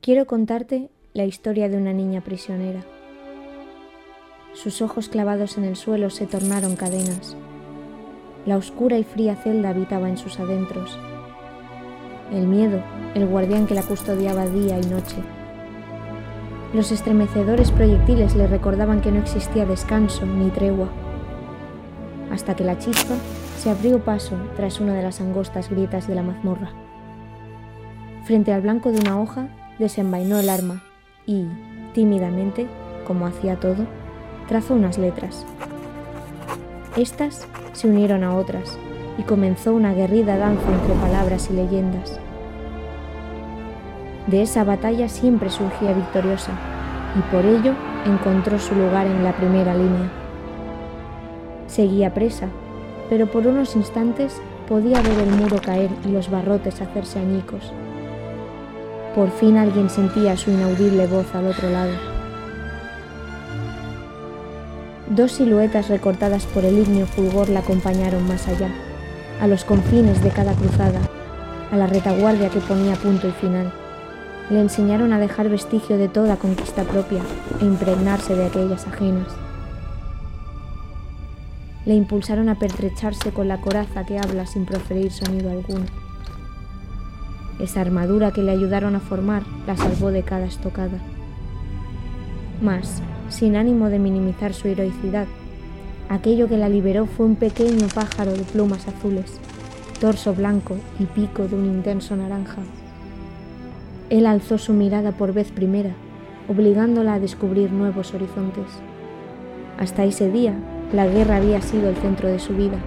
Quiero contarte la historia de una niña prisionera. Sus ojos clavados en el suelo se tornaron cadenas. La oscura y fría celda habitaba en sus adentros. El miedo, el guardián que la custodiaba día y noche. Los estremecedores proyectiles le recordaban que no existía descanso ni tregua. Hasta que la chispa se abrió paso tras una de las angostas grietas de la mazmorra. Frente al blanco de una hoja, desenvainó el arma y, tímidamente, como hacía todo, trazó unas letras. Estas se unieron a otras y comenzó una guerrida danza entre palabras y leyendas. De esa batalla siempre surgía victoriosa y por ello encontró su lugar en la primera línea. Seguía presa, pero por unos instantes podía ver el muro caer y los barrotes hacerse añicos. Por fin alguien sentía su inaudible voz al otro lado. Dos siluetas recortadas por el ignio fulgor la acompañaron más allá, a los confines de cada cruzada, a la retaguardia que ponía punto y final. Le enseñaron a dejar vestigio de toda conquista propia e impregnarse de aquellas ajenas. Le impulsaron a pertrecharse con la coraza que habla sin proferir sonido alguno. Esa armadura que le ayudaron a formar la salvó de cada estocada. Mas, sin ánimo de minimizar su heroicidad, aquello que la liberó fue un pequeño pájaro de plumas azules, torso blanco y pico de un intenso naranja. Él alzó su mirada por vez primera, obligándola a descubrir nuevos horizontes. Hasta ese día, la guerra había sido el centro de su vida,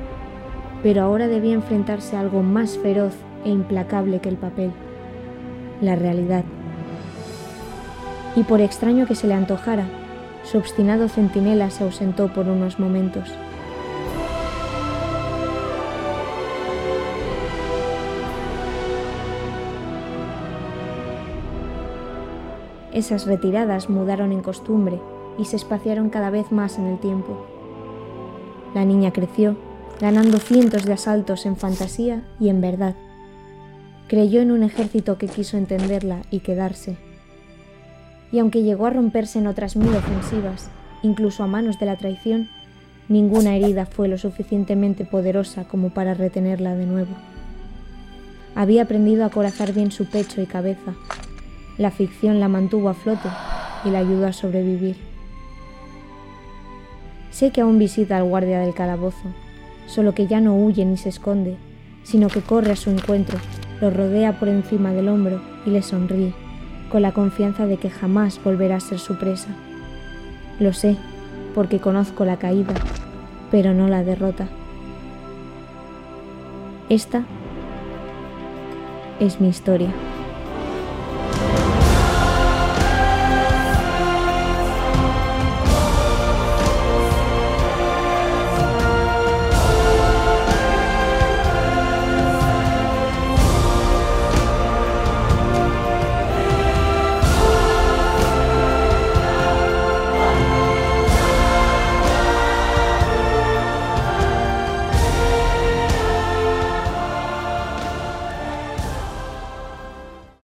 pero ahora debía enfrentarse a algo más feroz e implacable que el papel, la realidad. Y por extraño que se le antojara, su obstinado centinela se ausentó por unos momentos. Esas retiradas mudaron en costumbre y se espaciaron cada vez más en el tiempo. La niña creció, ganando cientos de asaltos en fantasía y en verdad. Creyó en un ejército que quiso entenderla y quedarse. Y aunque llegó a romperse en otras mil ofensivas, incluso a manos de la traición, ninguna herida fue lo suficientemente poderosa como para retenerla de nuevo. Había aprendido a corazar bien su pecho y cabeza. La ficción la mantuvo a flote y la ayudó a sobrevivir. Sé que aún visita al guardia del calabozo, solo que ya no huye ni se esconde, sino que corre a su encuentro lo rodea por encima del hombro y le sonríe, con la confianza de que jamás volverá a ser su presa. Lo sé, porque conozco la caída, pero no la derrota. Esta es mi historia.